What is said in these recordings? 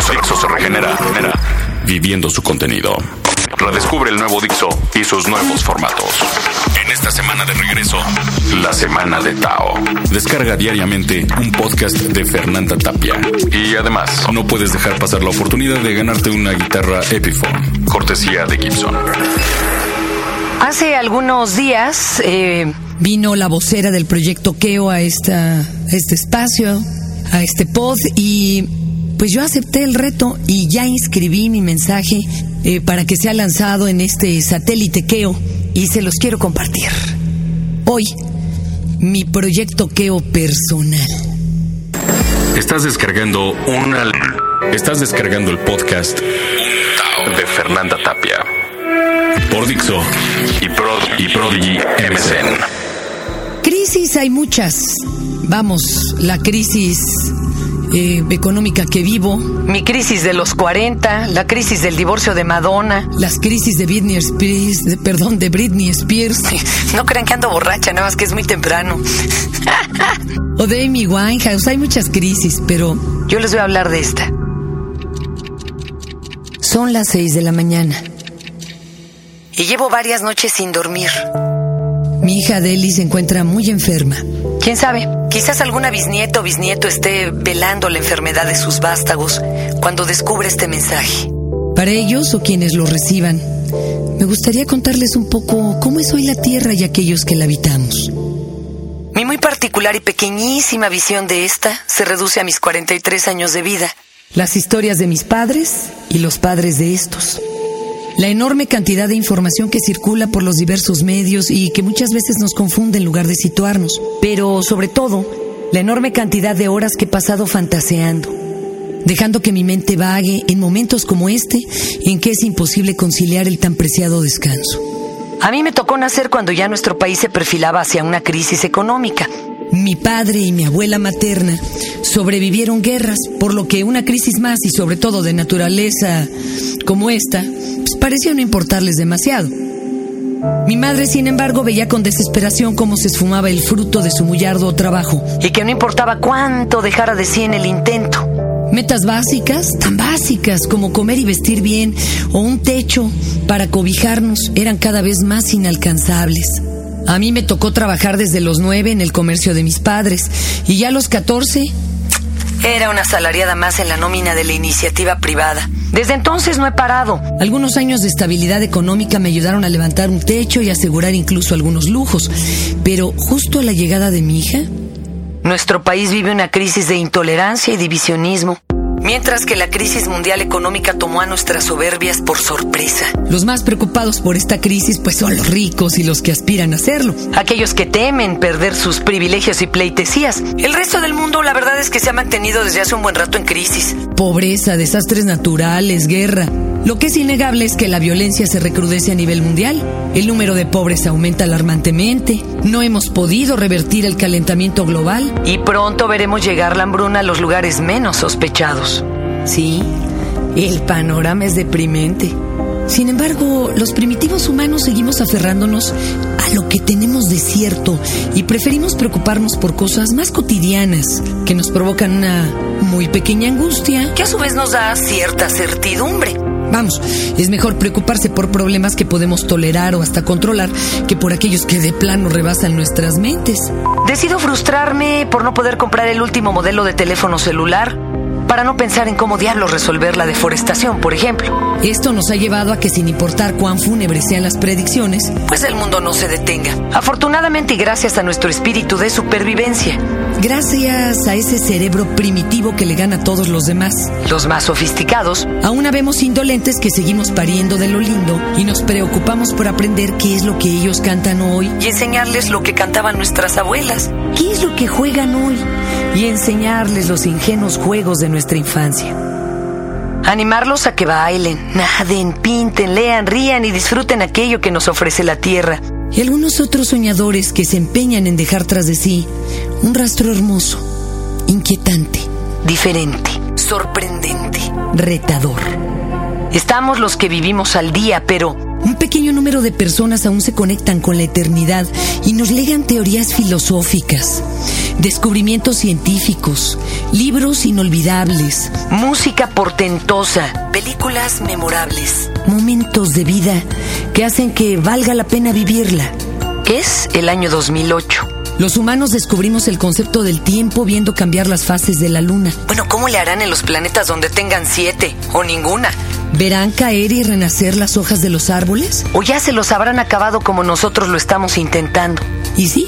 Dixo se, Dixo se regenera, regenera, viviendo su contenido. Redescubre el nuevo Dixo y sus nuevos formatos. En esta semana de regreso, la semana de Tao. Descarga diariamente un podcast de Fernanda Tapia. Y además, no puedes dejar pasar la oportunidad de ganarte una guitarra Epiphone, cortesía de Gibson. Hace algunos días eh, vino la vocera del proyecto Keo a, esta, a este espacio, a este pod, y pues yo acepté el reto y ya inscribí mi mensaje eh, para que sea lanzado en este satélite Keo y se los quiero compartir. Hoy, mi proyecto Keo personal. Estás descargando una. Estás descargando el podcast de Fernanda Tapia por Dixo y, Prod, y Prodigy MSN. Crisis hay muchas. Vamos, la crisis eh, económica que vivo. Mi crisis de los 40, la crisis del divorcio de Madonna. Las crisis de Britney Spears, de- perdón, de Britney Spears. No crean que ando borracha, nada más que es muy temprano. o de Amy Winehouse. Hay muchas crisis, pero Yo les voy a hablar de esta. son las seis de la mañana. Y llevo varias noches sin dormir. Mi hija Deli se encuentra muy enferma. ¿Quién sabe? Quizás alguna bisnieto o bisnieto esté velando la enfermedad de sus vástagos cuando descubre este mensaje. Para ellos o quienes lo reciban, me gustaría contarles un poco cómo es hoy la Tierra y aquellos que la habitamos. Mi muy particular y pequeñísima visión de esta se reduce a mis 43 años de vida. Las historias de mis padres y los padres de estos. La enorme cantidad de información que circula por los diversos medios y que muchas veces nos confunde en lugar de situarnos. Pero sobre todo, la enorme cantidad de horas que he pasado fantaseando, dejando que mi mente vague en momentos como este en que es imposible conciliar el tan preciado descanso. A mí me tocó nacer cuando ya nuestro país se perfilaba hacia una crisis económica. Mi padre y mi abuela materna sobrevivieron guerras, por lo que una crisis más y sobre todo de naturaleza como esta, pues pareció no importarles demasiado. Mi madre, sin embargo, veía con desesperación cómo se esfumaba el fruto de su muy arduo trabajo. Y que no importaba cuánto dejara de sí en el intento. Metas básicas, tan básicas como comer y vestir bien o un techo para cobijarnos, eran cada vez más inalcanzables. A mí me tocó trabajar desde los nueve en el comercio de mis padres y ya a los 14 Era una asalariada más en la nómina de la iniciativa privada. Desde entonces no he parado. Algunos años de estabilidad económica me ayudaron a levantar un techo y asegurar incluso algunos lujos. Pero justo a la llegada de mi hija, Nuestro país vive una crisis de intolerancia y divisionismo, mientras que la crisis mundial económica tomó a nuestras soberbias por sorpresa. los más preocupados por esta crisis pues son los ricos y los que aspiran a hacerlo. Aquellos que temen perder sus privilegios y pleitesías. El resto del mundo, la verdad es que se ha mantenido desde hace un buen rato en crisis. Pobreza, desastres naturales, guerra. Lo que es innegable es que la violencia se recrudece a nivel mundial. El número de pobres aumenta alarmantemente. No hemos podido revertir el calentamiento global. Y pronto veremos llegar la hambruna a los lugares menos sospechados. Sí, el panorama es deprimente. Sin embargo, los primitivos humanos seguimos aferrándonos a lo que tenemos de cierto y preferimos preocuparnos por cosas más cotidianas que nos provocan una muy pequeña angustia. Que a su vez nos da cierta certidumbre. Vamos, es mejor preocuparse por problemas que podemos tolerar o hasta controlar que por aquellos que de plano rebasan nuestras mentes. Decido frustrarme por no poder comprar el último modelo de teléfono celular para no pensar en cómo diablos resolver la deforestación, por ejemplo. Esto nos ha llevado a que sin importar cuán fúnebres sean las predicciones, Pues el mundo no se detenga. Afortunadamente y gracias a nuestro espíritu de supervivencia, gracias a ese cerebro primitivo que le gana a todos los demás, los más sofisticados aún habemos indolentes que seguimos pariendo de lo lindo y nos preocupamos por aprender qué es lo que ellos cantan hoy, y enseñarles lo que cantaban nuestras abuelas. qué es lo que juegan hoy y enseñarles los ingenuos juegos de nuestra infancia. Animarlos a que bailen, naden, pinten, lean, rían y disfruten aquello que nos ofrece la tierra. y algunos otros soñadores que se empeñan en dejar tras de sí un rastro hermoso, inquietante, Diferente, sorprendente. retador. Estamos los que vivimos al día, pero Un pequeño número de personas aún se conectan con la eternidad y nos legan teorías filosóficas, descubrimientos científicos, libros inolvidables, música portentosa, películas memorables, momentos de vida que hacen que valga la pena vivirla. Es el año 2008. Los humanos descubrimos el concepto del tiempo viendo cambiar las fases de la luna. Bueno, ¿cómo le harán en los planetas donde tengan siete o ninguna? ¿Verán caer y renacer las hojas de los árboles? ¿O ya se los habrán acabado como nosotros lo estamos intentando? Y sí,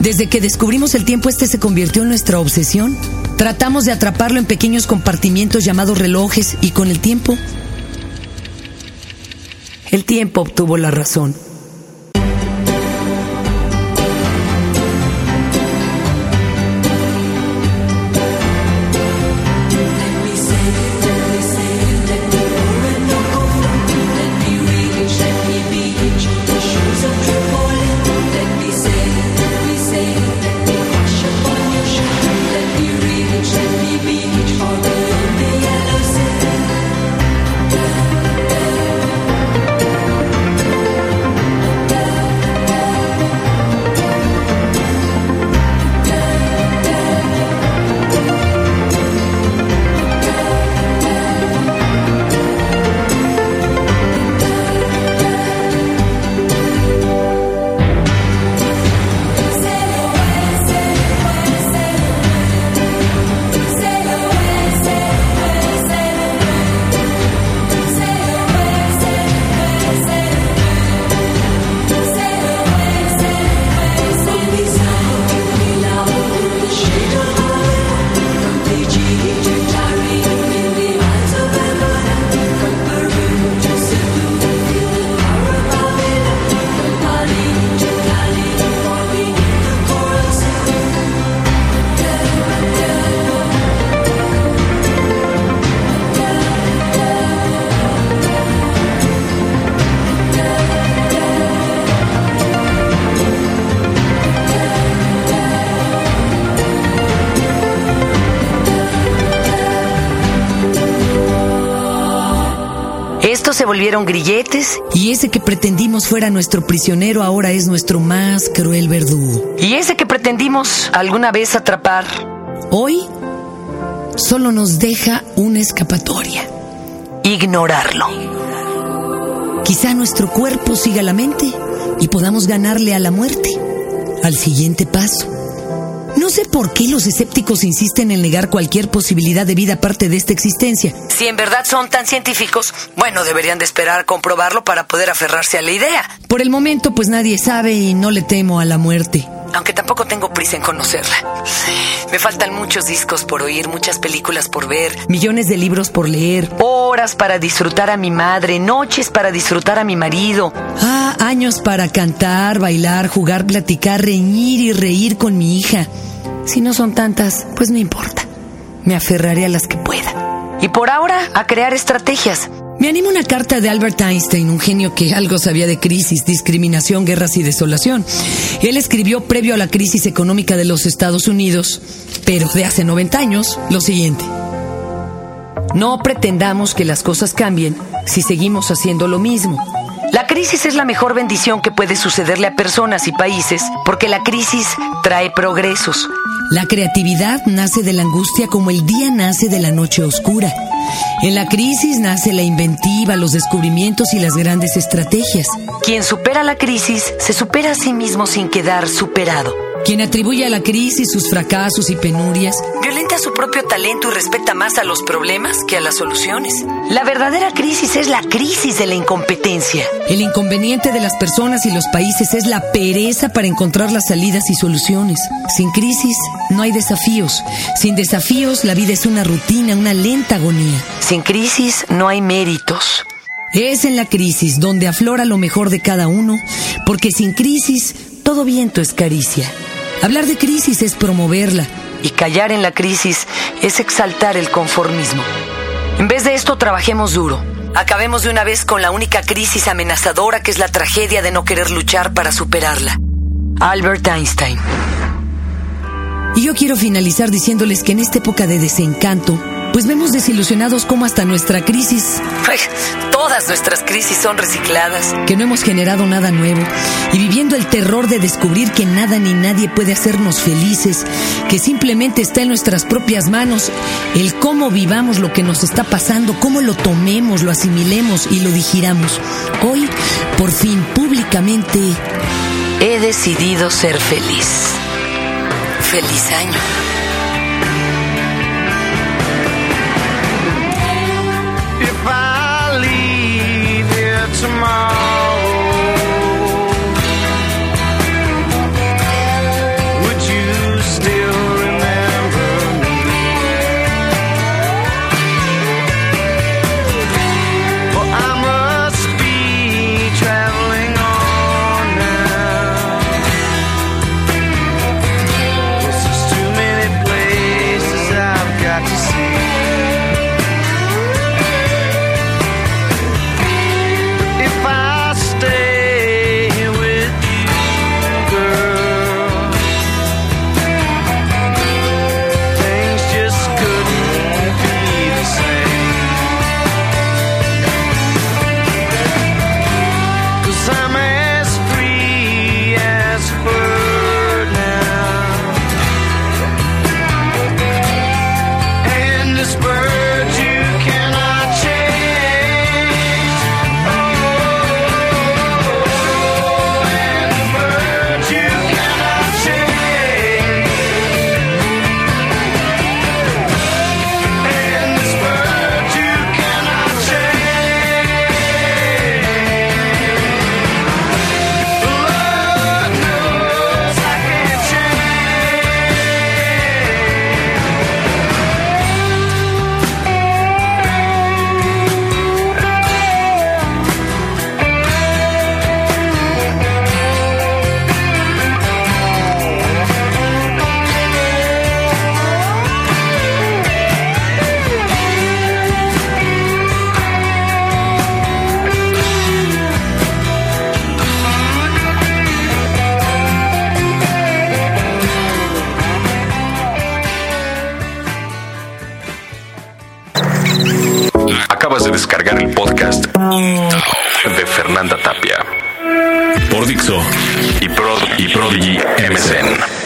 desde que descubrimos el tiempo este se convirtió en nuestra obsesión. Tratamos de atraparlo en pequeños compartimientos llamados relojes y con el tiempo... El tiempo obtuvo la razón. Estos se volvieron grilletes. Y ese que pretendimos fuera nuestro prisionero ahora es nuestro más cruel verdugo. Y ese que pretendimos alguna vez atrapar. Hoy solo nos deja una escapatoria. Ignorarlo. Quizá nuestro cuerpo siga la mente y podamos ganarle a la muerte. Al siguiente paso. No sé por qué los escépticos insisten en negar cualquier posibilidad de vida aparte de esta existencia. Si en verdad son tan científicos, bueno, deberían de esperar a comprobarlo para poder aferrarse a la idea. Por el momento, pues nadie sabe y no le temo a la muerte. Aunque tampoco tengo prisa en conocerla. Me faltan muchos discos por oír, muchas películas por ver, Millones de libros por leer. horas para disfrutar a mi madre, noches para disfrutar a mi marido. Ah, años para cantar, bailar, jugar, platicar, reñir y reír con mi hija. Si no son tantas, pues no importa. Me aferraré a las que pueda. Y por ahora, a crear estrategias. Me anima una carta de Albert Einstein, un genio que algo sabía de crisis, discriminación, guerras y desolación. Él escribió previo a la crisis económica de los Estados Unidos, pero de hace 90 años, lo siguiente. No pretendamos que las cosas cambien si seguimos haciendo lo mismo. La crisis es la mejor bendición que puede sucederle a personas y países porque la crisis trae progresos. La creatividad nace de la angustia como el día nace de la noche oscura. En la crisis nace la inventiva, los descubrimientos y las grandes estrategias. Quien supera la crisis se supera a sí mismo sin quedar superado. Quien atribuye a la crisis sus fracasos y penurias, Violenta su propio talento y respeta más a los problemas que a las soluciones. La verdadera crisis es la crisis de la incompetencia. el inconveniente de las personas y los países es la pereza para encontrar las salidas y soluciones. Sin crisis no hay desafíos. Sin desafíos la vida es una rutina, una lenta agonía. Sin crisis no hay méritos. Es en la crisis donde aflora lo mejor de cada uno, porque sin crisis todo viento es caricia. Hablar de crisis es promoverla. Y callar en la crisis es exaltar el conformismo. En vez de esto, trabajemos duro. Acabemos de una vez con la única crisis amenazadora que es la tragedia de no querer luchar para superarla. Albert Einstein. Y yo quiero finalizar diciéndoles que en esta época de desencanto, pues vemos desilusionados cómo hasta nuestra crisis, todas nuestras crisis son recicladas. que no hemos generado nada nuevo, y viviendo el terror de descubrir que nada ni nadie puede hacernos felices, que simplemente está en nuestras propias manos el cómo vivamos lo que nos está pasando, cómo lo tomemos, lo asimilemos y lo digiramos. Hoy, por fin, públicamente, He decidido ser feliz. Feliz año. Acabas de descargar el podcast de Fernanda Tapia por Dixo y, Pro y Prodigy MSN.